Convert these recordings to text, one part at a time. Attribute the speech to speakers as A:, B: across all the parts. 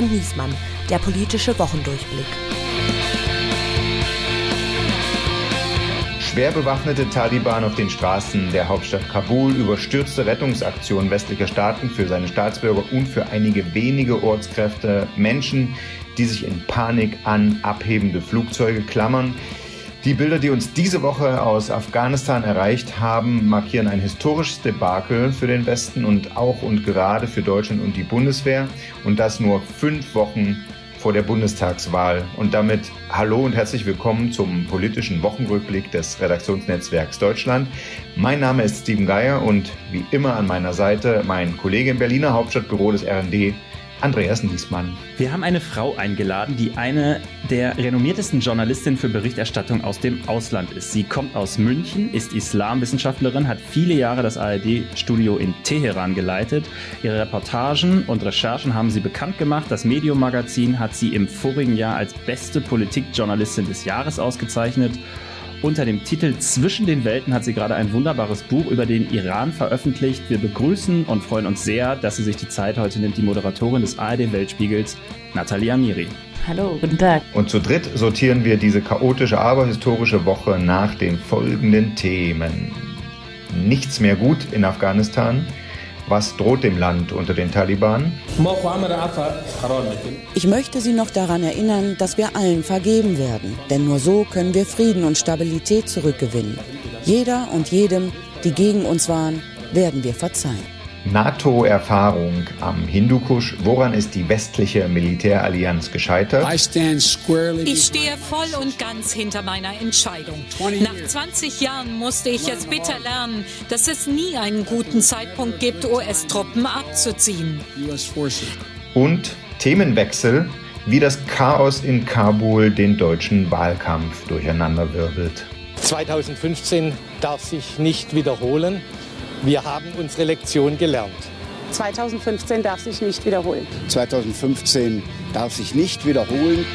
A: und Niesmann, der politische Wochendurchblick.
B: Schwer bewaffnete Taliban auf den Straßen der Hauptstadt Kabul, überstürzte Rettungsaktionen westlicher Staaten für seine Staatsbürger und für einige wenige Ortskräfte, Menschen, die sich in Panik an abhebende Flugzeuge klammern. Die Bilder, die uns diese Woche aus Afghanistan erreicht haben, markieren ein historisches Debakel für den Westen und auch und gerade für Deutschland und die Bundeswehr. Und das nur fünf Wochen vor der Bundestagswahl. Und damit hallo und herzlich willkommen zum politischen Wochenrückblick des Redaktionsnetzwerks Deutschland. Mein Name ist Steven Geier und wie immer an meiner Seite mein Kollege im Berliner Hauptstadtbüro des RND, Andreas Niesmann.
C: Wir haben eine Frau eingeladen, die eine der renommiertesten Journalistinnen für Berichterstattung aus dem Ausland ist. Sie kommt aus München, ist Islamwissenschaftlerin, hat viele Jahre das ARD-Studio in Teheran geleitet. Ihre Reportagen und Recherchen haben sie bekannt gemacht. Das Medium-Magazin hat sie im vorigen Jahr als beste Politikjournalistin des Jahres ausgezeichnet. Unter dem Titel Zwischen den Welten hat sie gerade ein wunderbares Buch über den Iran veröffentlicht. Wir begrüßen und freuen uns sehr, dass sie sich die Zeit heute nimmt, die Moderatorin des ARD Weltspiegels, Natalia Amiri.
D: Hallo, guten Tag.
B: Und zu dritt sortieren wir diese chaotische, aber historische Woche nach den folgenden Themen. Nichts mehr gut in Afghanistan. Was droht dem Land unter den Taliban?
E: Ich möchte Sie noch daran erinnern, dass wir allen vergeben werden. Denn nur so können wir Frieden und Stabilität zurückgewinnen. Jeder und jedem, die gegen uns waren, werden wir verzeihen.
B: NATO-Erfahrung am Hindukusch. Woran ist die westliche Militärallianz gescheitert?
F: Ich stehe voll und ganz hinter meiner Entscheidung. Nach 20 Jahren musste ich jetzt bitter lernen, dass es nie einen guten Zeitpunkt gibt, US-Truppen abzuziehen.
B: Und Themenwechsel, wie das Chaos in Kabul den deutschen Wahlkampf durcheinanderwirbelt.
G: 2015 darf sich nicht wiederholen. Wir haben unsere Lektion gelernt.
H: 2015 darf sich nicht wiederholen.
I: 2015 darf sich nicht wiederholen.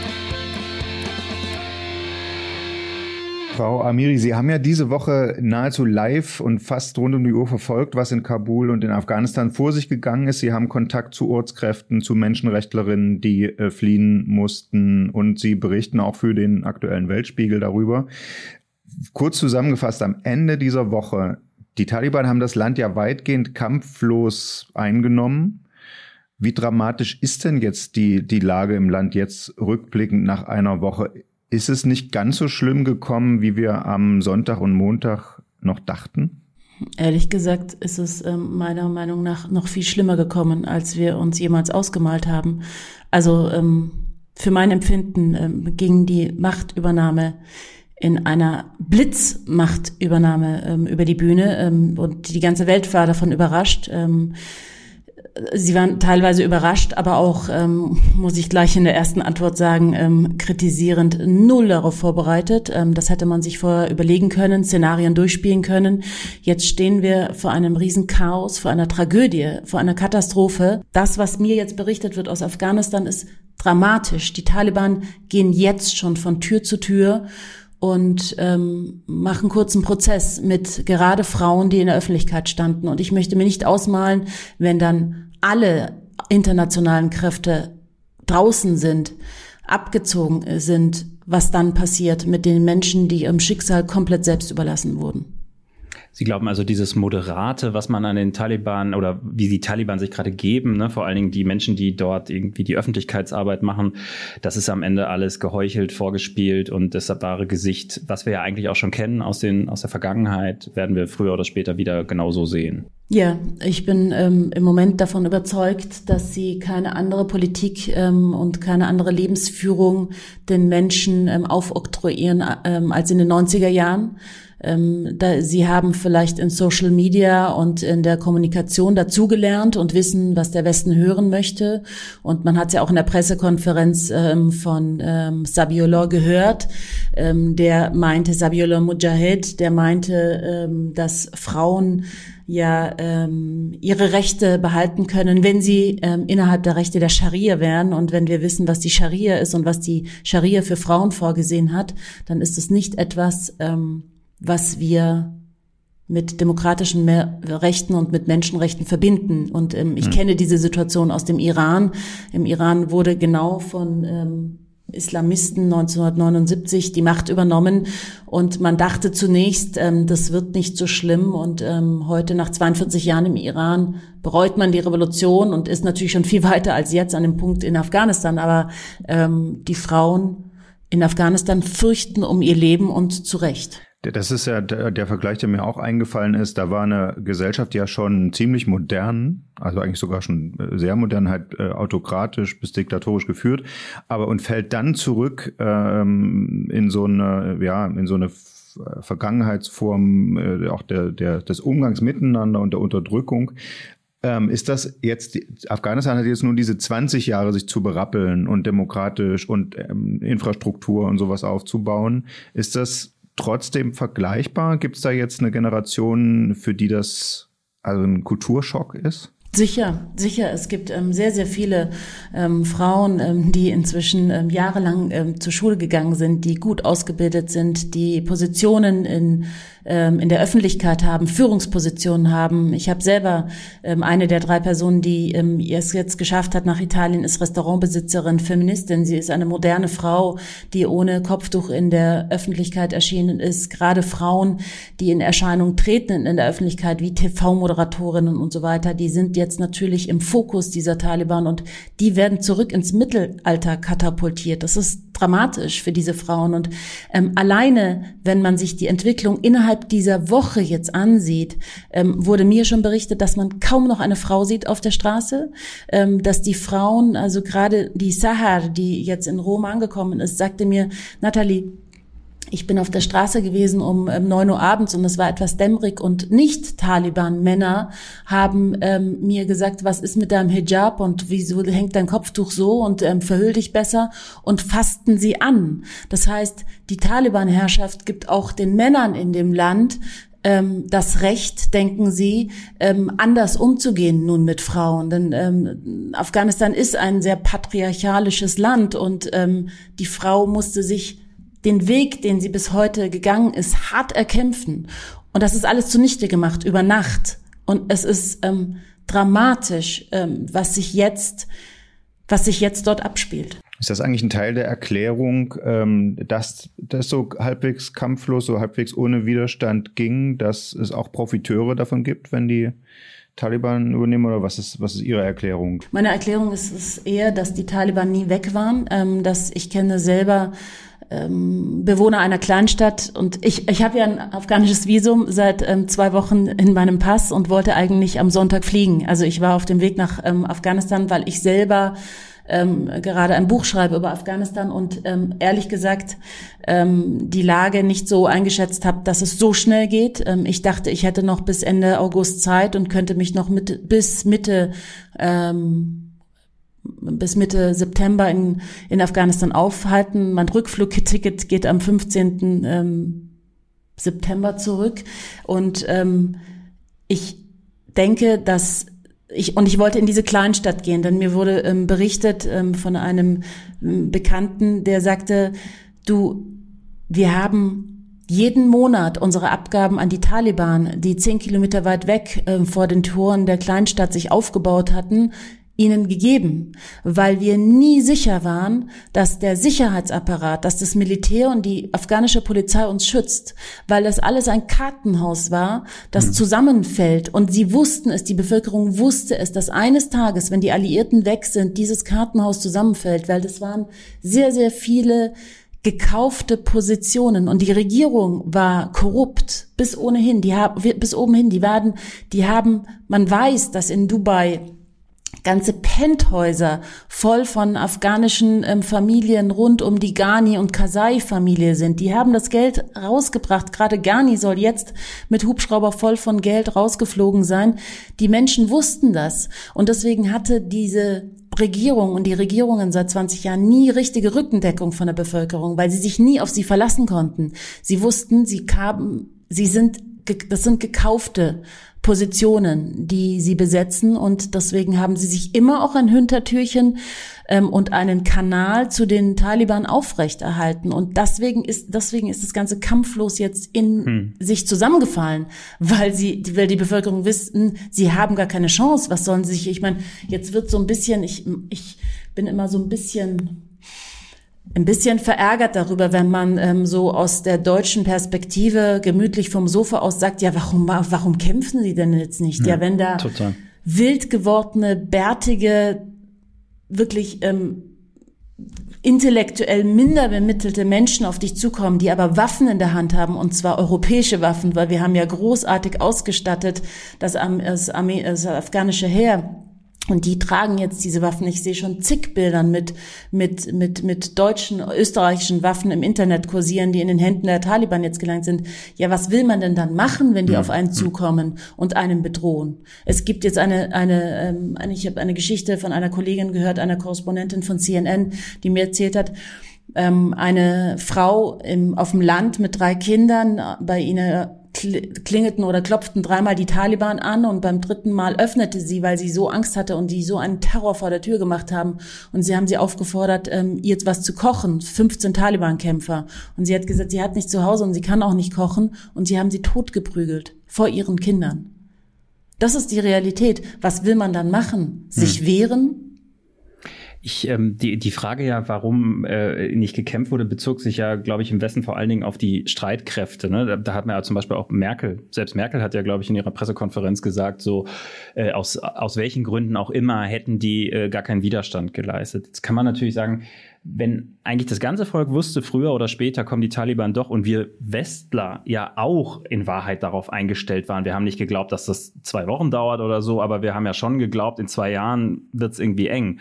B: Frau Amiri, Sie haben ja diese Woche nahezu live und fast rund um die Uhr verfolgt, was in Kabul und in Afghanistan vor sich gegangen ist. Sie haben Kontakt zu Ortskräften, zu Menschenrechtlerinnen, die äh, fliehen mussten und Sie berichten auch für den aktuellen Weltspiegel darüber. Kurz zusammengefasst, am Ende dieser Woche die Taliban haben das Land ja weitgehend kampflos eingenommen. Wie dramatisch ist denn jetzt die, die Lage im Land jetzt rückblickend nach einer Woche? Ist es nicht ganz so schlimm gekommen, wie wir am Sonntag und Montag noch dachten?
D: Ehrlich gesagt ist es äh, meiner Meinung nach noch viel schlimmer gekommen, als wir uns jemals ausgemalt haben. Also ähm, für mein Empfinden ähm, ging die Machtübernahme in einer Blitzmachtübernahme ähm, über die Bühne ähm, und die ganze Welt war davon überrascht. Ähm, sie waren teilweise überrascht, aber auch, ähm, muss ich gleich in der ersten Antwort sagen, ähm, kritisierend null darauf vorbereitet. Ähm, das hätte man sich vorher überlegen können, Szenarien durchspielen können. Jetzt stehen wir vor einem Riesenchaos, vor einer Tragödie, vor einer Katastrophe. Das, was mir jetzt berichtet wird aus Afghanistan, ist dramatisch. Die Taliban gehen jetzt schon von Tür zu Tür und ähm, machen kurzen Prozess mit gerade Frauen, die in der Öffentlichkeit standen. Und ich möchte mir nicht ausmalen, wenn dann alle internationalen Kräfte draußen sind, abgezogen sind, was dann passiert mit den Menschen, die ihrem Schicksal komplett selbst überlassen wurden.
C: Sie glauben also dieses Moderate, was man an den Taliban oder wie die Taliban sich gerade geben, ne, vor allen Dingen die Menschen, die dort irgendwie die Öffentlichkeitsarbeit machen, das ist am Ende alles geheuchelt, vorgespielt und das wahre Gesicht, was wir ja eigentlich auch schon kennen aus, den, aus der Vergangenheit, werden wir früher oder später wieder genauso sehen.
D: Ja, ich bin ähm, im Moment davon überzeugt, dass sie keine andere Politik ähm, und keine andere Lebensführung den Menschen ähm, aufoktroyieren ähm, als in den 90er Jahren. Ähm, da, sie haben vielleicht in Social Media und in der Kommunikation dazugelernt und wissen, was der Westen hören möchte. Und man hat es ja auch in der Pressekonferenz ähm, von ähm, Sabiollah gehört, ähm, der meinte, Sabiollah Mujahid, der meinte, ähm, dass Frauen ja ähm, ihre Rechte behalten können, wenn sie ähm, innerhalb der Rechte der Scharia wären. Und wenn wir wissen, was die Scharia ist und was die Scharia für Frauen vorgesehen hat, dann ist es nicht etwas, ähm, was wir mit demokratischen Rechten und mit Menschenrechten verbinden. Und ähm, ich mhm. kenne diese Situation aus dem Iran. Im Iran wurde genau von ähm, Islamisten 1979 die Macht übernommen und man dachte zunächst, ähm, das wird nicht so schlimm und ähm, heute nach 42 Jahren im Iran bereut man die Revolution und ist natürlich schon viel weiter als jetzt an dem Punkt in Afghanistan, aber ähm, die Frauen in Afghanistan fürchten um ihr Leben und zu Recht.
B: Das ist ja der, der, Vergleich, der mir auch eingefallen ist. Da war eine Gesellschaft ja schon ziemlich modern, also eigentlich sogar schon äh, sehr modern, halt äh, autokratisch bis diktatorisch geführt, aber und fällt dann zurück ähm, in so eine, ja, in so eine Vergangenheitsform äh, auch der, der, des Umgangs miteinander und der Unterdrückung. Ähm, ist das jetzt, Afghanistan hat jetzt nun diese 20 Jahre, sich zu berappeln und demokratisch und ähm, Infrastruktur und sowas aufzubauen. Ist das trotzdem vergleichbar? Gibt es da jetzt eine Generation, für die das also ein Kulturschock ist?
D: Sicher, sicher. Es gibt ähm, sehr, sehr viele ähm, Frauen, ähm, die inzwischen ähm, jahrelang ähm, zur Schule gegangen sind, die gut ausgebildet sind, die Positionen in ähm, in der Öffentlichkeit haben, Führungspositionen haben. Ich habe selber ähm, eine der drei Personen, die ähm, es jetzt geschafft hat nach Italien, ist Restaurantbesitzerin, Feministin. Sie ist eine moderne Frau, die ohne Kopftuch in der Öffentlichkeit erschienen ist. Gerade Frauen, die in Erscheinung treten in der Öffentlichkeit, wie TV-Moderatorinnen und so weiter, die sind jetzt natürlich im Fokus dieser Taliban und die werden zurück ins Mittelalter katapultiert. Das ist dramatisch für diese Frauen. Und ähm, alleine, wenn man sich die Entwicklung innerhalb dieser Woche jetzt ansieht, ähm, wurde mir schon berichtet, dass man kaum noch eine Frau sieht auf der Straße, ähm, dass die Frauen, also gerade die Sahar, die jetzt in Rom angekommen ist, sagte mir, Nathalie, ich bin auf der Straße gewesen um ähm, neun Uhr abends und es war etwas dämmerig und nicht Taliban-Männer haben ähm, mir gesagt, was ist mit deinem Hijab und wieso hängt dein Kopftuch so und ähm, verhüll dich besser und fassten sie an. Das heißt, die Taliban-Herrschaft gibt auch den Männern in dem Land ähm, das Recht, denken Sie, ähm, anders umzugehen nun mit Frauen. Denn Afghanistan ist ein sehr patriarchalisches Land und die Frau musste sich den Weg, den sie bis heute gegangen ist, hart erkämpfen. Und das ist alles zunichte gemacht über Nacht. Und es ist ähm, dramatisch, ähm, was sich jetzt, was sich jetzt dort abspielt.
B: Ist das eigentlich ein Teil der Erklärung, ähm, dass das so halbwegs kampflos, so halbwegs ohne Widerstand ging, dass es auch Profiteure davon gibt, wenn die Taliban übernehmen oder was ist, was ist Ihre Erklärung?
D: Meine Erklärung ist, ist eher, dass die Taliban nie weg waren, ähm, dass ich kenne selber ähm, Bewohner einer Kleinstadt und ich, ich habe ja ein afghanisches Visum seit ähm, zwei Wochen in meinem Pass und wollte eigentlich am Sonntag fliegen. Also ich war auf dem Weg nach ähm, Afghanistan, weil ich selber ähm, gerade ein Buch schreibe über Afghanistan und ähm, ehrlich gesagt ähm, die Lage nicht so eingeschätzt habe, dass es so schnell geht. Ähm, ich dachte, ich hätte noch bis Ende August Zeit und könnte mich noch mit, bis Mitte ähm, bis Mitte September in, in Afghanistan aufhalten. Mein Rückflugticket geht am 15. Ähm, September zurück. Und ähm, ich denke, dass ich, und ich wollte in diese Kleinstadt gehen, denn mir wurde ähm, berichtet ähm, von einem ähm, Bekannten, der sagte, du, wir haben jeden Monat unsere Abgaben an die Taliban, die zehn Kilometer weit weg äh, vor den Toren der Kleinstadt sich aufgebaut hatten, ihnen gegeben, weil wir nie sicher waren, dass der Sicherheitsapparat, dass das Militär und die afghanische Polizei uns schützt, weil das alles ein Kartenhaus war, das mhm. zusammenfällt. Und sie wussten es, die Bevölkerung wusste es, dass eines Tages, wenn die Alliierten weg sind, dieses Kartenhaus zusammenfällt, weil das waren sehr, sehr viele gekaufte Positionen und die Regierung war korrupt bis ohnehin, die haben bis oben hin, die werden, die haben, man weiß, dass in Dubai ganze Penthäuser voll von afghanischen ähm, Familien rund um die Ghani und Kasai-Familie sind. Die haben das Geld rausgebracht. Gerade Ghani soll jetzt mit Hubschrauber voll von Geld rausgeflogen sein. Die Menschen wussten das. Und deswegen hatte diese Regierung und die Regierungen seit 20 Jahren nie richtige Rückendeckung von der Bevölkerung, weil sie sich nie auf sie verlassen konnten. Sie wussten, sie kamen sie sind, das sind gekaufte Positionen, die sie besetzen und deswegen haben sie sich immer auch ein Hintertürchen ähm, und einen Kanal zu den Taliban aufrechterhalten und deswegen ist deswegen ist das ganze kampflos jetzt in hm. sich zusammengefallen, weil sie weil die Bevölkerung wissen, sie haben gar keine Chance. Was sollen sie sich? Ich meine, jetzt wird so ein bisschen ich ich bin immer so ein bisschen ein bisschen verärgert darüber, wenn man ähm, so aus der deutschen Perspektive gemütlich vom Sofa aus sagt, ja, warum, warum kämpfen sie denn jetzt nicht? Ja, ja wenn da total. wild gewordene, bärtige, wirklich ähm, intellektuell minder bemittelte Menschen auf dich zukommen, die aber Waffen in der Hand haben, und zwar europäische Waffen, weil wir haben ja großartig ausgestattet das, das, Armee, das afghanische Heer und die tragen jetzt diese Waffen. Ich sehe schon zig Bildern mit, mit, mit, mit deutschen, österreichischen Waffen im Internet kursieren, die in den Händen der Taliban jetzt gelangt sind. Ja, was will man denn dann machen, wenn die ja. auf einen zukommen und einen bedrohen? Es gibt jetzt eine, eine, ähm, eine ich habe eine Geschichte von einer Kollegin gehört, einer Korrespondentin von CNN, die mir erzählt hat, ähm, eine Frau im, auf dem Land mit drei Kindern bei ihnen klingelten oder klopften dreimal die Taliban an und beim dritten Mal öffnete sie, weil sie so Angst hatte und die so einen Terror vor der Tür gemacht haben. Und sie haben sie aufgefordert, ähm, ihr jetzt was zu kochen. 15 Taliban-Kämpfer. Und sie hat gesagt, sie hat nicht zu Hause und sie kann auch nicht kochen. Und sie haben sie totgeprügelt vor ihren Kindern. Das ist die Realität. Was will man dann machen? Sich hm. wehren?
C: Ich, ähm, die, die Frage ja, warum äh, nicht gekämpft wurde, bezog sich ja, glaube ich, im Westen vor allen Dingen auf die Streitkräfte. Ne? Da, da hat man ja zum Beispiel auch Merkel, selbst Merkel hat ja, glaube ich, in ihrer Pressekonferenz gesagt, so äh, aus, aus welchen Gründen auch immer hätten die äh, gar keinen Widerstand geleistet. Jetzt kann man natürlich sagen, wenn eigentlich das ganze Volk wusste, früher oder später kommen die Taliban doch und wir Westler ja auch in Wahrheit darauf eingestellt waren. Wir haben nicht geglaubt, dass das zwei Wochen dauert oder so, aber wir haben ja schon geglaubt, in zwei Jahren wird es irgendwie eng.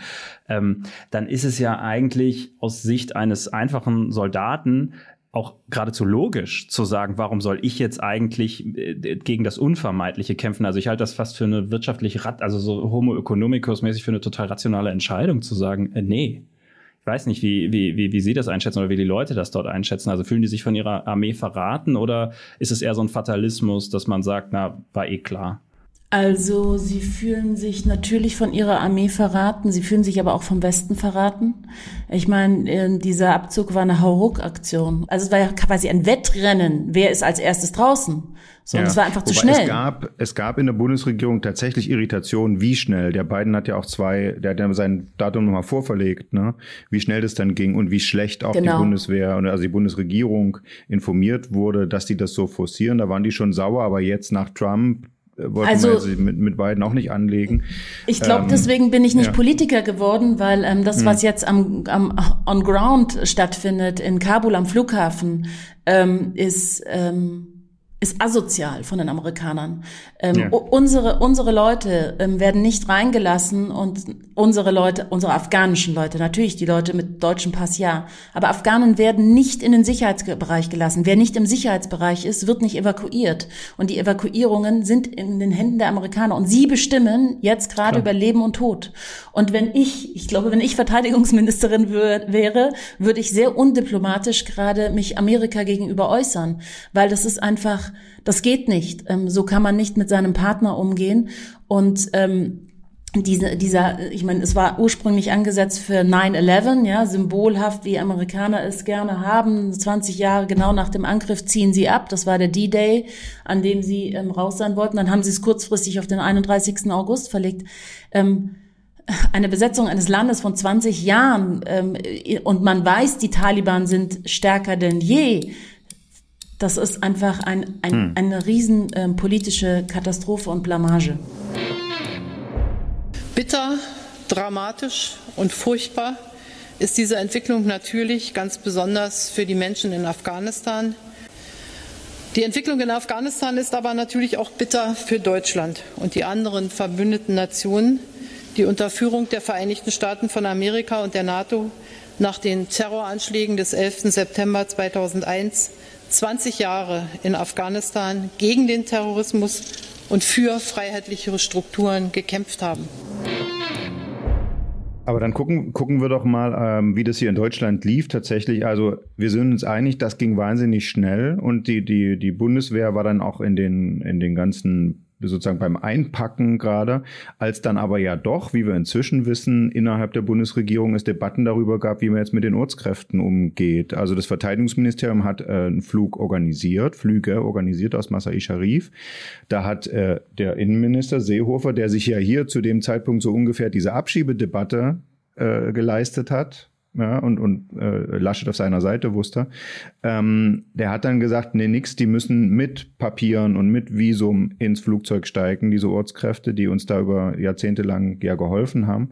C: Ähm, dann ist es ja eigentlich aus Sicht eines einfachen Soldaten auch geradezu logisch zu sagen, warum soll ich jetzt eigentlich äh, gegen das Unvermeidliche kämpfen? Also ich halte das fast für eine wirtschaftliche, also so Homo economicus mäßig für eine total rationale Entscheidung zu sagen, äh, nee, ich weiß nicht, wie, wie, wie, wie Sie das einschätzen oder wie die Leute das dort einschätzen. Also fühlen die sich von ihrer Armee verraten oder ist es eher so ein Fatalismus, dass man sagt, na, war eh klar?
D: Also sie fühlen sich natürlich von ihrer Armee verraten, sie fühlen sich aber auch vom Westen verraten. Ich meine, äh, dieser Abzug war eine Hauruck-Aktion. Also es war ja quasi ein Wettrennen, wer ist als erstes draußen. So, ja. und es war einfach Wobei zu schnell.
B: Es gab, es gab in der Bundesregierung tatsächlich Irritationen, wie schnell. Der Biden hat ja auch zwei, der hat ja sein Datum nochmal vorverlegt, ne? wie schnell das dann ging und wie schlecht auch genau. die Bundeswehr, also die Bundesregierung informiert wurde, dass die das so forcieren. Da waren die schon sauer, aber jetzt nach Trump wollten also, wir sie mit, mit beiden auch nicht anlegen.
D: Ich glaube, ähm, deswegen bin ich nicht ja. Politiker geworden, weil ähm, das, hm. was jetzt am, am on ground stattfindet in Kabul am Flughafen, ähm, ist ähm, ist asozial von den Amerikanern. Ähm, ja. Unsere unsere Leute ähm, werden nicht reingelassen und unsere Leute, unsere afghanischen Leute, natürlich die Leute mit deutschem Pass ja, aber Afghanen werden nicht in den Sicherheitsbereich gelassen. Wer nicht im Sicherheitsbereich ist, wird nicht evakuiert und die Evakuierungen sind in den Händen der Amerikaner und sie bestimmen jetzt gerade über Leben und Tod. Und wenn ich, ich glaube, wenn ich Verteidigungsministerin wäre, würde ich sehr undiplomatisch gerade mich Amerika gegenüber äußern, weil das ist einfach das geht nicht. Ähm, so kann man nicht mit seinem Partner umgehen. Und ähm, diese, dieser, ich meine, es war ursprünglich angesetzt für 9-11, ja, symbolhaft, wie Amerikaner es gerne haben. 20 Jahre genau nach dem Angriff ziehen sie ab. Das war der D-Day, an dem sie ähm, raus sein wollten. Dann haben sie es kurzfristig auf den 31. August verlegt. Ähm, eine Besetzung eines Landes von 20 Jahren ähm, und man weiß, die Taliban sind stärker denn je das ist einfach ein, ein, hm. eine riesen äh, politische Katastrophe und Blamage.
J: Bitter, dramatisch und furchtbar ist diese Entwicklung natürlich ganz besonders für die Menschen in Afghanistan. Die Entwicklung in Afghanistan ist aber natürlich auch bitter für Deutschland und die anderen verbündeten Nationen, die unter Führung der Vereinigten Staaten von Amerika und der NATO nach den Terroranschlägen des 11. September 2001 20 Jahre in Afghanistan gegen den Terrorismus und für freiheitlichere Strukturen gekämpft haben.
B: Aber dann gucken, gucken wir doch mal, ähm, wie das hier in Deutschland lief tatsächlich. Also wir sind uns einig, das ging wahnsinnig schnell und die, die, die Bundeswehr war dann auch in den, in den ganzen sozusagen beim Einpacken gerade, als dann aber ja doch, wie wir inzwischen wissen, innerhalb der Bundesregierung es Debatten darüber gab, wie man jetzt mit den Ortskräften umgeht. Also das Verteidigungsministerium hat äh, einen Flug organisiert, Flüge organisiert aus Masai Sharif. Da hat äh, der Innenminister Seehofer, der sich ja hier zu dem Zeitpunkt so ungefähr diese Abschiebedebatte äh, geleistet hat, ja, und, und äh, Laschet auf seiner Seite wusste, ähm, der hat dann gesagt, nee, nix, die müssen mit Papieren und mit Visum ins Flugzeug steigen, diese Ortskräfte, die uns da über Jahrzehnte lang ja geholfen haben.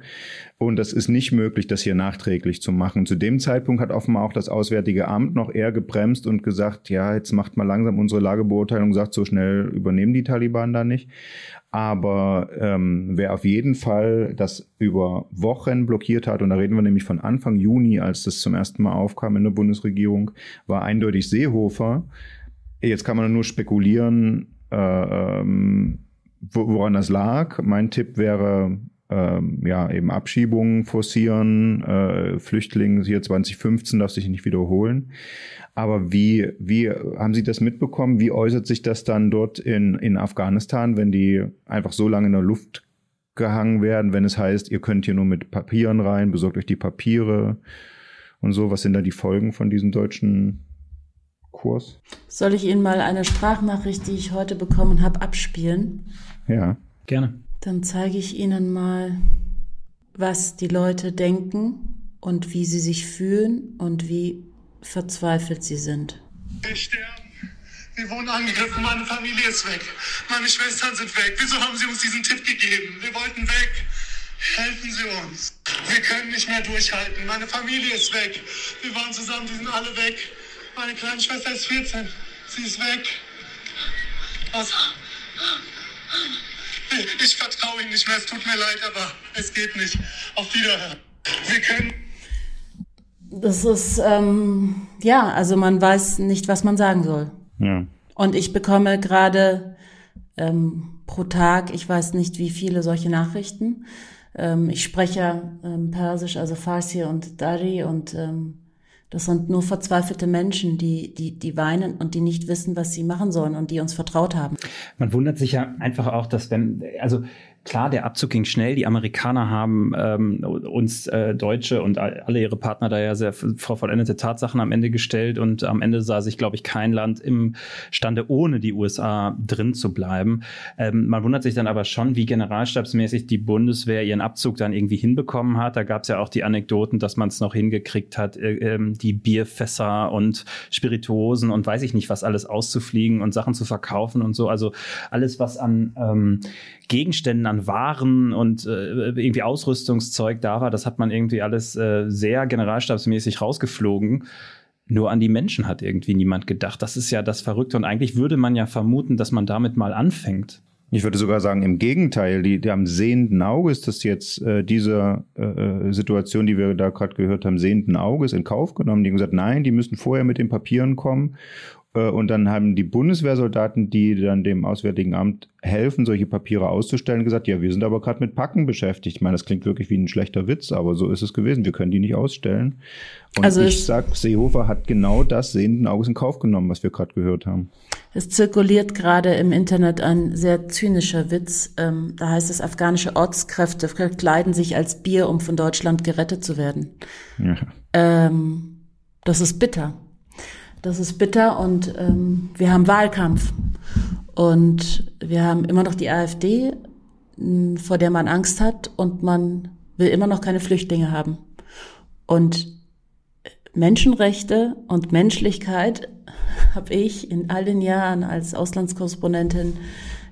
B: Und das ist nicht möglich, das hier nachträglich zu machen. Zu dem Zeitpunkt hat offenbar auch das Auswärtige Amt noch eher gebremst und gesagt, ja, jetzt macht mal langsam unsere Lagebeurteilung, sagt, so schnell übernehmen die Taliban da nicht. Aber ähm, wer auf jeden Fall das über Wochen blockiert hat, und da reden wir nämlich von Anfang Juni, als das zum ersten Mal aufkam in der Bundesregierung, war eindeutig Seehofer. Jetzt kann man nur spekulieren, äh, ähm, woran das lag. Mein Tipp wäre, ähm, ja, eben Abschiebungen forcieren, äh, Flüchtlinge hier 2015 darf sich nicht wiederholen. Aber wie, wie haben Sie das mitbekommen? Wie äußert sich das dann dort in, in Afghanistan, wenn die einfach so lange in der Luft gehangen werden, wenn es heißt, ihr könnt hier nur mit Papieren rein, besorgt euch die Papiere und so. Was sind da die Folgen von diesem deutschen Kurs?
D: Soll ich Ihnen mal eine Sprachnachricht, die ich heute bekommen habe, abspielen?
B: Ja.
C: Gerne.
D: Dann zeige ich Ihnen mal, was die Leute denken und wie sie sich fühlen und wie verzweifelt sie sind.
K: Wir sterben. Wir wurden angegriffen, meine Familie ist weg. Meine Schwestern sind weg. Wieso haben Sie uns diesen Tipp gegeben? Wir wollten weg. Helfen Sie uns. Wir können nicht mehr durchhalten. Meine Familie ist weg. Wir waren zusammen, die sind alle weg. Meine kleine Schwester ist 14. Sie ist weg. Was? Ich vertraue Ihnen nicht mehr. Es tut mir leid, aber es geht nicht. Auf Wiederhören. Wir können.
D: Das ist, ähm, ja, also man weiß nicht, was man sagen soll.
B: Ja.
D: Und ich bekomme gerade ähm, pro Tag, ich weiß nicht wie viele solche Nachrichten. Ähm, ich spreche ähm, Persisch, also Farsi und Dari und ähm, das sind nur verzweifelte Menschen, die, die, die weinen und die nicht wissen, was sie machen sollen und die uns vertraut haben.
C: Man wundert sich ja einfach auch, dass wenn, also Klar, der Abzug ging schnell. Die Amerikaner haben ähm, uns äh, Deutsche und alle ihre Partner da ja sehr vor vollendete Tatsachen am Ende gestellt und am Ende sah sich, glaube ich, kein Land imstande, ohne die USA drin zu bleiben. Ähm, man wundert sich dann aber schon, wie generalstabsmäßig die Bundeswehr ihren Abzug dann irgendwie hinbekommen hat. Da gab es ja auch die Anekdoten, dass man es noch hingekriegt hat, äh, äh, die Bierfässer und Spirituosen und weiß ich nicht was alles auszufliegen und Sachen zu verkaufen und so. Also alles, was an ähm, Gegenständen, an Waren und äh, irgendwie Ausrüstungszeug da war, das hat man irgendwie alles äh, sehr generalstabsmäßig rausgeflogen. Nur an die Menschen hat irgendwie niemand gedacht. Das ist ja das Verrückte. Und eigentlich würde man ja vermuten, dass man damit mal anfängt.
B: Ich würde sogar sagen, im Gegenteil, die, die am sehenden Auges, dass jetzt äh, diese äh, Situation, die wir da gerade gehört haben, sehenden Auges in Kauf genommen. Die haben gesagt, nein, die müssen vorher mit den Papieren kommen äh, und dann haben die Bundeswehrsoldaten, die dann dem Auswärtigen Amt helfen, solche Papiere auszustellen, gesagt, ja, wir sind aber gerade mit Packen beschäftigt. Ich meine, das klingt wirklich wie ein schlechter Witz, aber so ist es gewesen. Wir können die nicht ausstellen. Und also ich sag, Seehofer hat genau das sehenden Auges in Kauf genommen, was wir gerade gehört haben.
D: Es zirkuliert gerade im Internet ein sehr zynischer Witz. Ähm, da heißt es, afghanische Ortskräfte verkleiden sich als Bier, um von Deutschland gerettet zu werden. Ja. Ähm, das ist bitter. Das ist bitter und ähm, wir haben Wahlkampf. Und wir haben immer noch die AfD, vor der man Angst hat und man will immer noch keine Flüchtlinge haben. Und Menschenrechte und Menschlichkeit habe ich in all den Jahren als Auslandskorrespondentin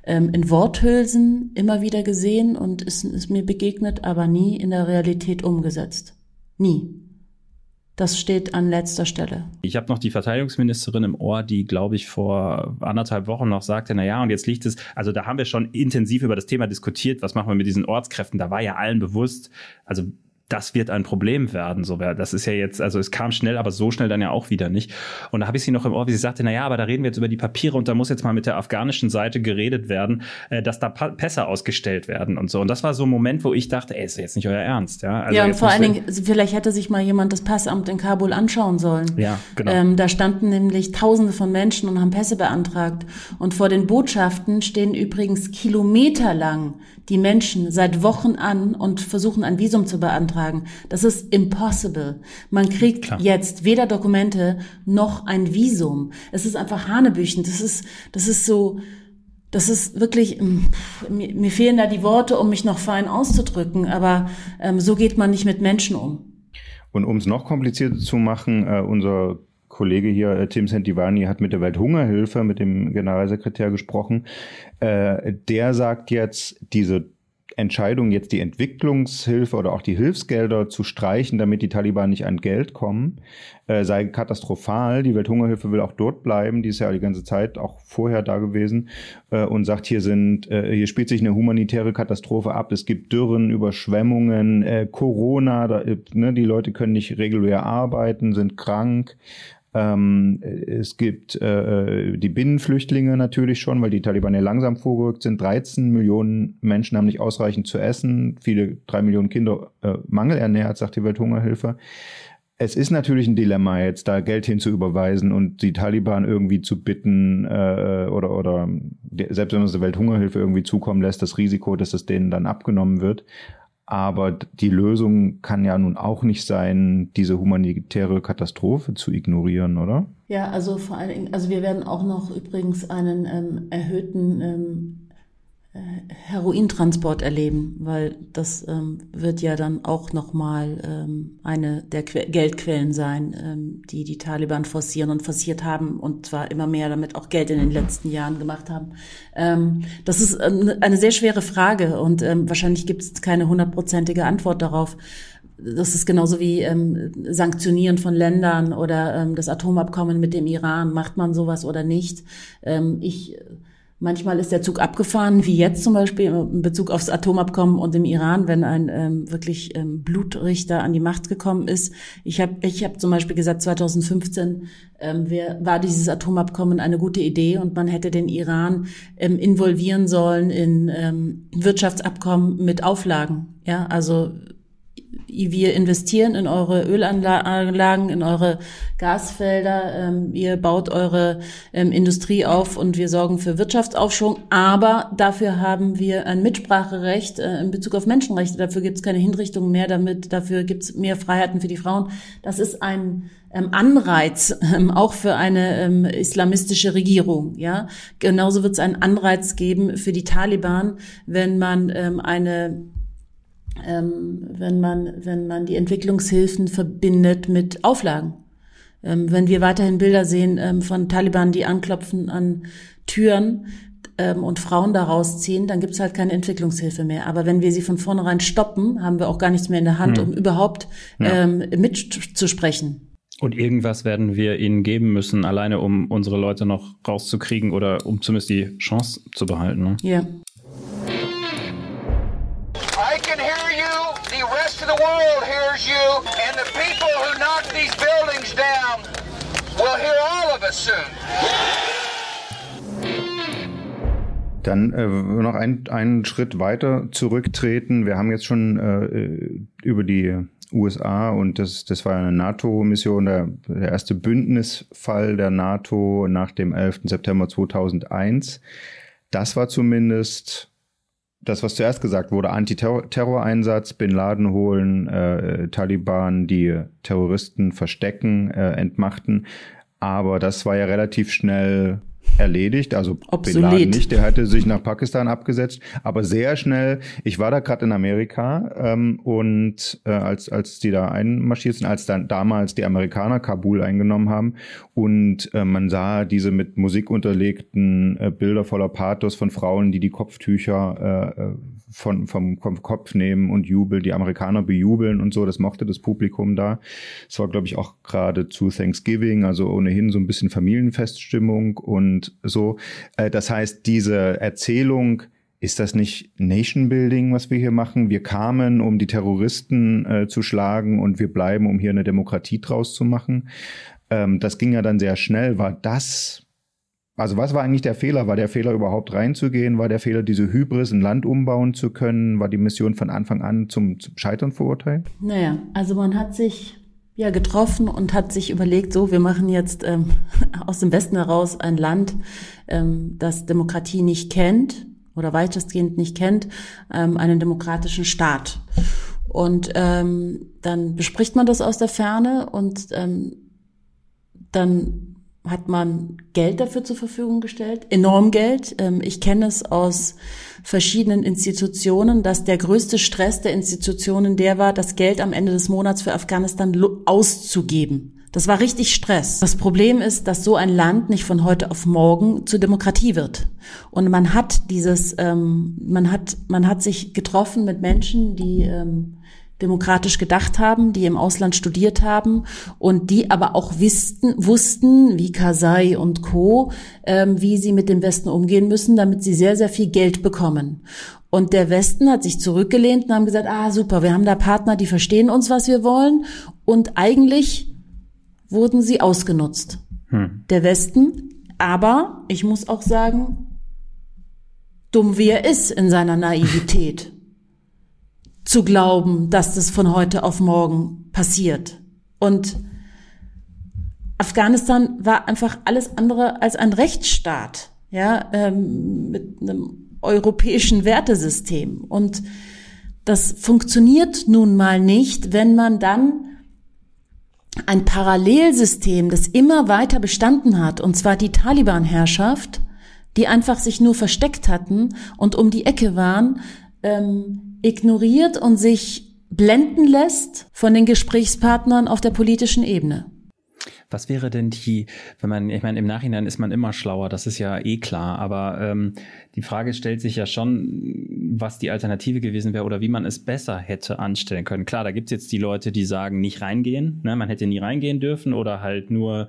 D: ähm, in Worthülsen immer wieder gesehen und ist, ist mir begegnet, aber nie in der Realität umgesetzt. Nie. Das steht an letzter Stelle.
C: Ich habe noch die Verteidigungsministerin im Ohr, die, glaube ich, vor anderthalb Wochen noch sagte, na ja, und jetzt liegt es, also da haben wir schon intensiv über das Thema diskutiert, was machen wir mit diesen Ortskräften. Da war ja allen bewusst, also das wird ein Problem werden. So, das ist ja jetzt, also es kam schnell, aber so schnell dann ja auch wieder nicht. Und da habe ich sie noch im Ohr, wie sie sagte, na ja, aber da reden wir jetzt über die Papiere und da muss jetzt mal mit der afghanischen Seite geredet werden, äh, dass da Pässe ausgestellt werden und so. Und das war so ein Moment, wo ich dachte, ey, ist jetzt nicht euer Ernst, ja?
D: Also ja, und vor allen Dingen, vielleicht hätte sich mal jemand das Passamt in Kabul anschauen sollen.
C: Ja, genau.
D: Ähm, da standen nämlich Tausende von Menschen und haben Pässe beantragt. Und vor den Botschaften stehen übrigens kilometerlang die Menschen seit Wochen an und versuchen ein Visum zu beantragen. Das ist impossible. Man kriegt Klar. jetzt weder Dokumente noch ein Visum. Es ist einfach Hanebüchen. Das ist, das ist so, das ist wirklich, mm, mir, mir fehlen da die Worte, um mich noch fein auszudrücken, aber ähm, so geht man nicht mit Menschen um.
B: Und um es noch komplizierter zu machen, äh, unser Kollege hier, äh, Tim Sentivani, hat mit der Welthungerhilfe, mit dem Generalsekretär gesprochen. Äh, der sagt jetzt, diese Entscheidung, jetzt die Entwicklungshilfe oder auch die Hilfsgelder zu streichen, damit die Taliban nicht an Geld kommen, äh, sei katastrophal. Die Welthungerhilfe will auch dort bleiben, die ist ja die ganze Zeit auch vorher da gewesen äh, und sagt, hier sind, äh, hier spielt sich eine humanitäre Katastrophe ab. Es gibt Dürren, Überschwemmungen, äh, Corona, da, äh, ne, die Leute können nicht regulär arbeiten, sind krank. Ähm, es gibt äh, die Binnenflüchtlinge natürlich schon, weil die Taliban ja langsam vorgerückt sind. 13 Millionen Menschen haben nicht ausreichend zu essen. Viele, drei Millionen Kinder äh, mangelernährt, sagt die Welthungerhilfe. Es ist natürlich ein Dilemma, jetzt da Geld hinzuüberweisen und die Taliban irgendwie zu bitten äh, oder, oder selbst wenn man die Welthungerhilfe irgendwie zukommen lässt, das Risiko, dass es denen dann abgenommen wird. Aber die Lösung kann ja nun auch nicht sein, diese humanitäre Katastrophe zu ignorieren, oder?
D: Ja, also vor allen Dingen, also wir werden auch noch übrigens einen ähm, erhöhten ähm, äh, Herointransport erleben, weil das ähm, wird ja dann auch nochmal ähm, eine der que Geldquellen sein, ähm, die die Taliban forcieren und forciert haben und zwar immer mehr damit auch Geld in den letzten Jahren gemacht haben. Ähm, das ist eine sehr schwere Frage und ähm, wahrscheinlich gibt es keine hundertprozentige Antwort darauf. Das ist genauso wie ähm, Sanktionieren von Ländern oder ähm, das Atomabkommen mit dem Iran. Macht man sowas oder nicht? Ich Manchmal ist der Zug abgefahren, wie jetzt zum Beispiel in Bezug aufs Atomabkommen und im Iran, wenn ein ähm, wirklich ähm, Blutrichter an die Macht gekommen ist. Ich habe ich hab zum Beispiel gesagt, 2015 ähm, wir, war dieses Atomabkommen eine gute Idee und man hätte den Iran ähm, involvieren sollen in ähm, Wirtschaftsabkommen mit Auflagen. Ja, also wir investieren in eure Ölanlagen, in eure Gasfelder, ähm, ihr baut eure ähm, Industrie auf und wir sorgen für Wirtschaftsaufschwung, aber dafür haben wir ein Mitspracherecht äh, in Bezug auf Menschenrechte. Dafür gibt es keine Hinrichtungen mehr, damit dafür gibt es mehr Freiheiten für die Frauen. Das ist ein ähm, Anreiz auch für eine islamistische Regierung. Ja, genauso wird es einen Anreiz geben für die Taliban, wenn man eine ähm, wenn man, wenn man die Entwicklungshilfen verbindet mit Auflagen. Ähm, wenn wir weiterhin Bilder sehen ähm, von Taliban, die anklopfen an Türen ähm, und Frauen da rausziehen, dann gibt's halt keine Entwicklungshilfe mehr. Aber wenn wir sie von vornherein stoppen, haben wir auch gar nichts mehr in der Hand, hm. um überhaupt ja. ähm, mitzusprechen.
C: Und irgendwas werden wir ihnen geben müssen, alleine um unsere Leute noch rauszukriegen oder um zumindest die Chance zu behalten. Ne?
D: Ja. World hears you, and the people who knock these buildings down will hear all of us soon.
B: Dann äh, noch ein, einen Schritt weiter zurücktreten. Wir haben jetzt schon äh, über die USA und das, das war eine NATO-Mission, der, der erste Bündnisfall der NATO nach dem 11. September 2001. Das war zumindest das, was zuerst gesagt wurde, Antiterror-Einsatz, Bin Laden holen, äh, Taliban, die Terroristen verstecken, äh, entmachten. Aber das war ja relativ schnell erledigt. Also Obsolet. Bin Laden nicht, der hatte sich nach Pakistan abgesetzt, aber sehr schnell. Ich war da gerade in Amerika ähm, und äh, als als die da einmarschiert sind, als dann damals die Amerikaner Kabul eingenommen haben und äh, man sah diese mit Musik unterlegten äh, Bilder voller Pathos von Frauen, die die Kopftücher äh, äh von, vom, vom Kopf nehmen und jubeln, die Amerikaner bejubeln und so. Das mochte das Publikum da. Es war, glaube ich, auch gerade zu Thanksgiving, also ohnehin so ein bisschen Familienfeststimmung und so. Äh, das heißt, diese Erzählung, ist das nicht Nation Building, was wir hier machen? Wir kamen, um die Terroristen äh, zu schlagen und wir bleiben, um hier eine Demokratie draus zu machen. Ähm, das ging ja dann sehr schnell. War das, also was war eigentlich der Fehler? War der Fehler überhaupt reinzugehen? War der Fehler, diese Hybris, ein Land umbauen zu können? War die Mission von Anfang an zum, zum Scheitern verurteilt?
D: Naja, also man hat sich ja getroffen und hat sich überlegt, so, wir machen jetzt ähm, aus dem Westen heraus ein Land, ähm, das Demokratie nicht kennt oder weitestgehend nicht kennt, ähm, einen demokratischen Staat. Und ähm, dann bespricht man das aus der Ferne und ähm, dann hat man Geld dafür zur Verfügung gestellt, enorm Geld. Ähm, ich kenne es aus verschiedenen Institutionen, dass der größte Stress der Institutionen der war, das Geld am Ende des Monats für Afghanistan auszugeben. Das war richtig Stress. Das Problem ist, dass so ein Land nicht von heute auf morgen zur Demokratie wird. Und man hat dieses, ähm, man hat, man hat sich getroffen mit Menschen, die ähm, demokratisch gedacht haben, die im Ausland studiert haben und die aber auch wussten, wussten wie Kasai und Co., ähm, wie sie mit dem Westen umgehen müssen, damit sie sehr, sehr viel Geld bekommen. Und der Westen hat sich zurückgelehnt und haben gesagt, ah super, wir haben da Partner, die verstehen uns, was wir wollen. Und eigentlich wurden sie ausgenutzt. Hm. Der Westen, aber ich muss auch sagen, dumm wie er ist in seiner Naivität, zu glauben, dass das von heute auf morgen passiert. Und Afghanistan war einfach alles andere als ein Rechtsstaat, ja, ähm, mit einem europäischen Wertesystem. Und das funktioniert nun mal nicht, wenn man dann ein Parallelsystem, das immer weiter bestanden hat, und zwar die Taliban-Herrschaft, die einfach sich nur versteckt hatten und um die Ecke waren, ähm, ignoriert und sich blenden lässt von den Gesprächspartnern auf der politischen Ebene.
C: Was wäre denn die, wenn man, ich meine, im Nachhinein ist man immer schlauer, das ist ja eh klar, aber ähm, die Frage stellt sich ja schon, was die Alternative gewesen wäre oder wie man es besser hätte anstellen können. Klar, da gibt's jetzt die Leute, die sagen, nicht reingehen, ne? man hätte nie reingehen dürfen oder halt nur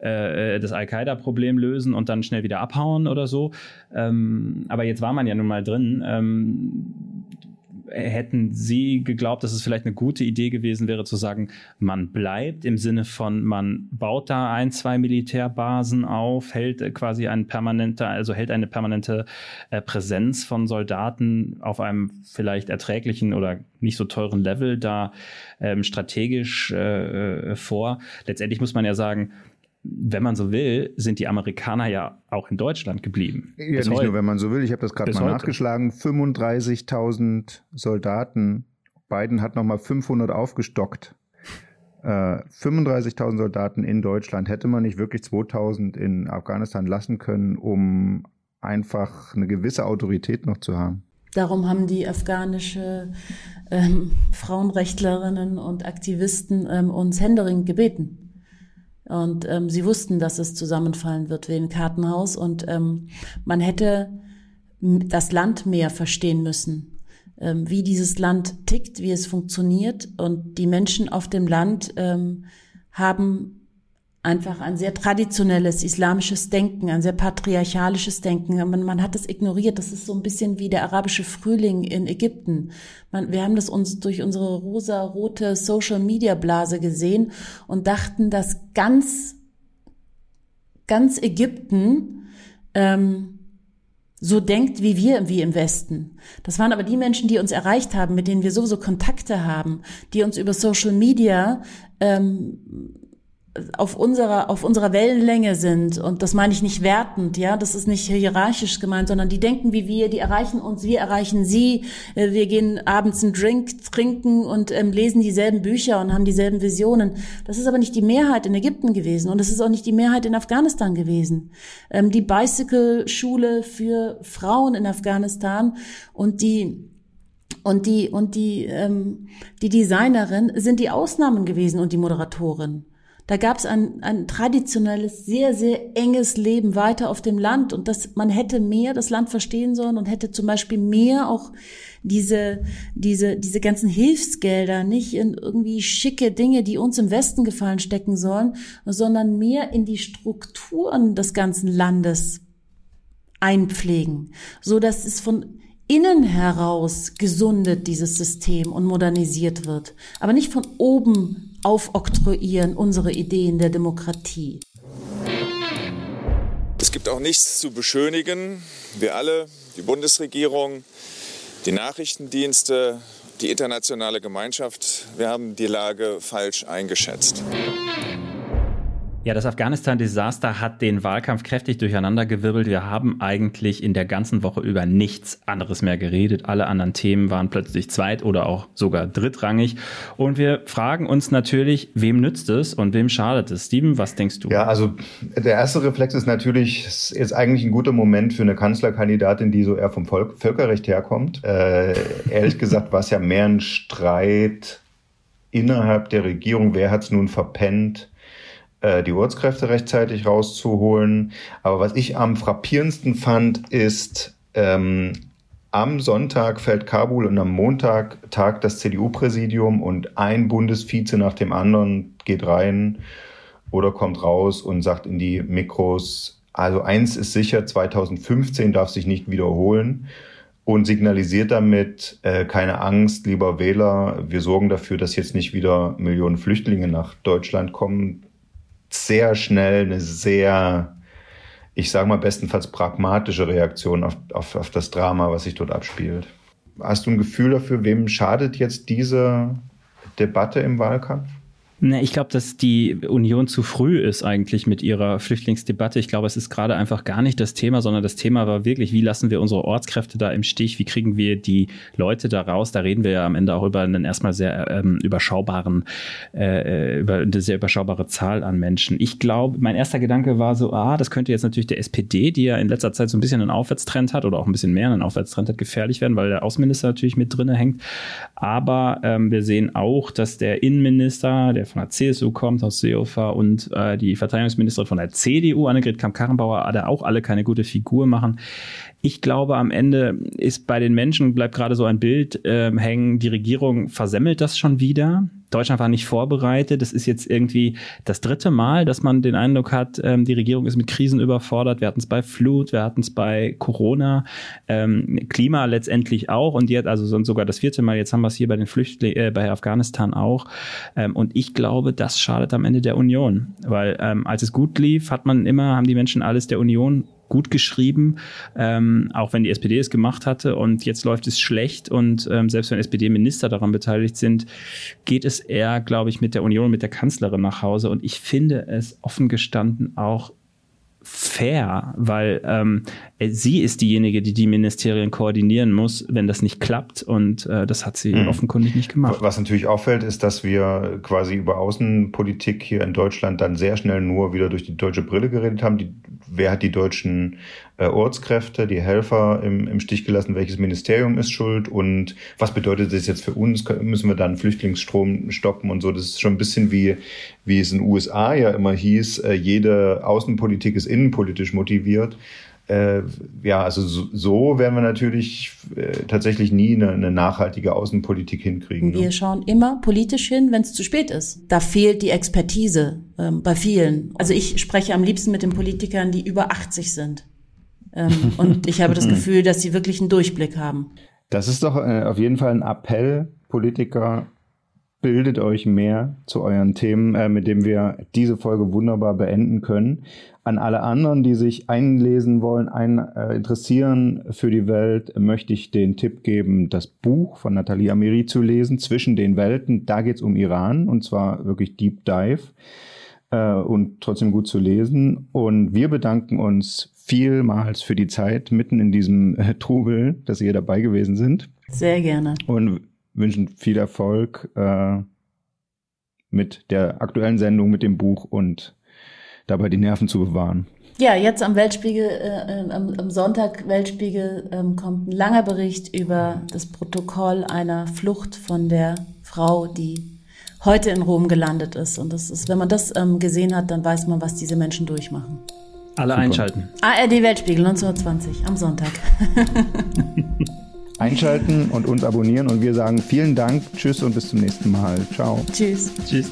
C: äh, das Al-Qaida-Problem lösen und dann schnell wieder abhauen oder so. Ähm, aber jetzt war man ja nun mal drin. Ähm, hätten Sie geglaubt, dass es vielleicht eine gute Idee gewesen wäre, zu sagen, man bleibt im Sinne von, man baut da ein, zwei Militärbasen auf, hält quasi ein permanenter, also hält eine permanente äh, Präsenz von Soldaten auf einem vielleicht erträglichen oder nicht so teuren Level da ähm, strategisch äh, äh vor. Letztendlich muss man ja sagen, wenn man so will, sind die Amerikaner ja auch in Deutschland geblieben.
B: Ja, nicht heute. nur, wenn man so will. Ich habe das gerade mal heute. nachgeschlagen. 35.000 Soldaten. Biden hat nochmal 500 aufgestockt. Äh, 35.000 Soldaten in Deutschland. Hätte man nicht wirklich 2.000 in Afghanistan lassen können, um einfach eine gewisse Autorität noch zu haben?
D: Darum haben die afghanische ähm, Frauenrechtlerinnen und Aktivisten ähm, uns händeringend gebeten und ähm, sie wussten, dass es zusammenfallen wird wie ein Kartenhaus. Und ähm, man hätte das Land mehr verstehen müssen, ähm, wie dieses Land tickt, wie es funktioniert. Und die Menschen auf dem Land ähm, haben einfach ein sehr traditionelles islamisches Denken, ein sehr patriarchalisches Denken. Man, man hat das ignoriert. Das ist so ein bisschen wie der arabische Frühling in Ägypten. Man, wir haben das uns durch unsere rosa-rote Social-Media-Blase gesehen und dachten, dass ganz, ganz Ägypten ähm, so denkt wie wir, wie im Westen. Das waren aber die Menschen, die uns erreicht haben, mit denen wir sowieso Kontakte haben, die uns über Social Media ähm, auf unserer, auf unserer Wellenlänge sind. Und das meine ich nicht wertend, ja. Das ist nicht hierarchisch gemeint, sondern die denken wie wir, die erreichen uns, wir erreichen sie. Äh, wir gehen abends einen Drink trinken und ähm, lesen dieselben Bücher und haben dieselben Visionen. Das ist aber nicht die Mehrheit in Ägypten gewesen und das ist auch nicht die Mehrheit in Afghanistan gewesen. Ähm, die Bicycle-Schule für Frauen in Afghanistan und die und die und die ähm, die Designerin sind die Ausnahmen gewesen und die Moderatorin. Da gab es ein, ein traditionelles, sehr, sehr enges Leben weiter auf dem Land und das, man hätte mehr das Land verstehen sollen und hätte zum Beispiel mehr auch diese, diese, diese ganzen Hilfsgelder nicht in irgendwie schicke Dinge, die uns im Westen gefallen, stecken sollen, sondern mehr in die Strukturen des ganzen Landes einpflegen, so dass es von innen heraus gesundet, dieses System, und modernisiert wird. Aber nicht von oben aufoktroyieren unsere Ideen der Demokratie.
L: Es gibt auch nichts zu beschönigen. Wir alle, die Bundesregierung, die Nachrichtendienste, die internationale Gemeinschaft, wir haben die Lage falsch eingeschätzt.
C: Ja, das Afghanistan-Desaster hat den Wahlkampf kräftig durcheinandergewirbelt. Wir haben eigentlich in der ganzen Woche über nichts anderes mehr geredet. Alle anderen Themen waren plötzlich zweit- oder auch sogar drittrangig. Und wir fragen uns natürlich, wem nützt es und wem schadet es? Steven, was denkst du?
B: Ja, also der erste Reflex ist natürlich, es ist eigentlich ein guter Moment für eine Kanzlerkandidatin, die so eher vom Volk, Völkerrecht herkommt. Äh, ehrlich gesagt war es ja mehr ein Streit innerhalb der Regierung. Wer hat es nun verpennt? Äh, die Ortskräfte rechtzeitig rauszuholen. Aber was ich am frappierendsten fand, ist, ähm, am Sonntag fällt Kabul und am Montag tagt das CDU-Präsidium und ein Bundesvize nach dem anderen geht rein oder kommt raus und sagt in die Mikros, also eins ist sicher, 2015 darf sich nicht wiederholen und signalisiert damit, äh, keine Angst, lieber Wähler, wir sorgen dafür, dass jetzt nicht wieder Millionen Flüchtlinge nach Deutschland kommen sehr schnell eine sehr, ich sage mal bestenfalls pragmatische Reaktion auf, auf, auf das Drama, was sich dort abspielt. Hast du ein Gefühl dafür, wem schadet jetzt diese Debatte im Wahlkampf?
C: Ne, ich glaube, dass die Union zu früh ist eigentlich mit ihrer Flüchtlingsdebatte. Ich glaube, es ist gerade einfach gar nicht das Thema, sondern das Thema war wirklich, wie lassen wir unsere Ortskräfte da im Stich? Wie kriegen wir die Leute da raus? Da reden wir ja am Ende auch über einen erstmal sehr ähm, überschaubaren, äh, über eine sehr überschaubare Zahl an Menschen. Ich glaube, mein erster Gedanke war so, ah, das könnte jetzt natürlich der SPD, die ja in letzter Zeit so ein bisschen einen Aufwärtstrend hat oder auch ein bisschen mehr einen Aufwärtstrend hat, gefährlich werden, weil der Außenminister natürlich mit drinne hängt. Aber ähm, wir sehen auch, dass der Innenminister, der von der CSU kommt, aus Seehofer und äh, die Verteidigungsministerin von der CDU, Annegret Kamm-Karrenbauer, da auch alle keine gute Figur machen. Ich glaube, am Ende ist bei den Menschen, bleibt gerade so ein Bild äh, hängen, die Regierung versemmelt das schon wieder. Deutschland war nicht vorbereitet. Das ist jetzt irgendwie das dritte Mal, dass man den Eindruck hat, ähm, die Regierung ist mit Krisen überfordert. Wir hatten es bei Flut, wir hatten es bei Corona, ähm, Klima letztendlich auch und jetzt also sogar das vierte Mal. Jetzt haben wir es hier bei den Flüchtlingen, äh, bei Afghanistan auch. Ähm, und ich glaube, das schadet am Ende der Union, weil ähm, als es gut lief, hat man immer haben die Menschen alles der Union gut geschrieben, ähm, auch wenn die SPD es gemacht hatte. Und jetzt läuft es schlecht. Und ähm, selbst wenn SPD-Minister daran beteiligt sind, geht es eher, glaube ich, mit der Union, mit der Kanzlerin nach Hause. Und ich finde es offen gestanden auch fair, weil ähm, sie ist diejenige, die die Ministerien koordinieren muss, wenn das nicht klappt. Und äh, das hat sie mhm. offenkundig nicht gemacht.
B: Was natürlich auffällt, ist, dass wir quasi über Außenpolitik hier in Deutschland dann sehr schnell nur wieder durch die deutsche Brille geredet haben. Die, wer hat die deutschen äh, Ortskräfte, die Helfer im, im Stich gelassen? Welches Ministerium ist schuld? Und was bedeutet das jetzt für uns? Müssen wir dann Flüchtlingsstrom stoppen und so? Das ist schon ein bisschen wie, wie es in den USA ja immer hieß, äh, jede Außenpolitik ist innenpolitisch motiviert. Äh, ja, also so, so werden wir natürlich äh, tatsächlich nie eine, eine, nachhaltige Außenpolitik hinkriegen.
D: Wir ne? schauen immer politisch hin, wenn es zu spät ist. Da fehlt die Expertise ähm, bei vielen. Also ich spreche am liebsten mit den Politikern, die über 80 sind. Ähm, und ich habe das Gefühl, dass sie wirklich einen Durchblick haben.
B: Das ist doch äh, auf jeden Fall ein Appell, Politiker bildet euch mehr zu euren Themen, äh, mit dem wir diese Folge wunderbar beenden können. An alle anderen, die sich einlesen wollen, ein, äh, interessieren für die Welt, möchte ich den Tipp geben, das Buch von Nathalie Amiri zu lesen, Zwischen den Welten. Da geht's um Iran und zwar wirklich Deep Dive äh, und trotzdem gut zu lesen. Und wir bedanken uns vielmals für die Zeit mitten in diesem äh, Trubel, dass ihr dabei gewesen sind.
D: Sehr gerne.
B: Und wünschen viel Erfolg äh, mit der aktuellen Sendung, mit dem Buch und dabei die Nerven zu bewahren.
D: Ja, jetzt am Weltspiegel, äh, äh, am, am, Sonntag Weltspiegel ähm, kommt ein langer Bericht über das Protokoll einer Flucht von der Frau, die heute in Rom gelandet ist. Und das ist, wenn man das ähm, gesehen hat, dann weiß man, was diese Menschen durchmachen.
C: Alle Super. einschalten.
D: ARD Weltspiegel 1920 am Sonntag.
B: einschalten und uns abonnieren und wir sagen vielen Dank, tschüss und bis zum nächsten Mal. Ciao.
D: Tschüss.
C: Tschüss.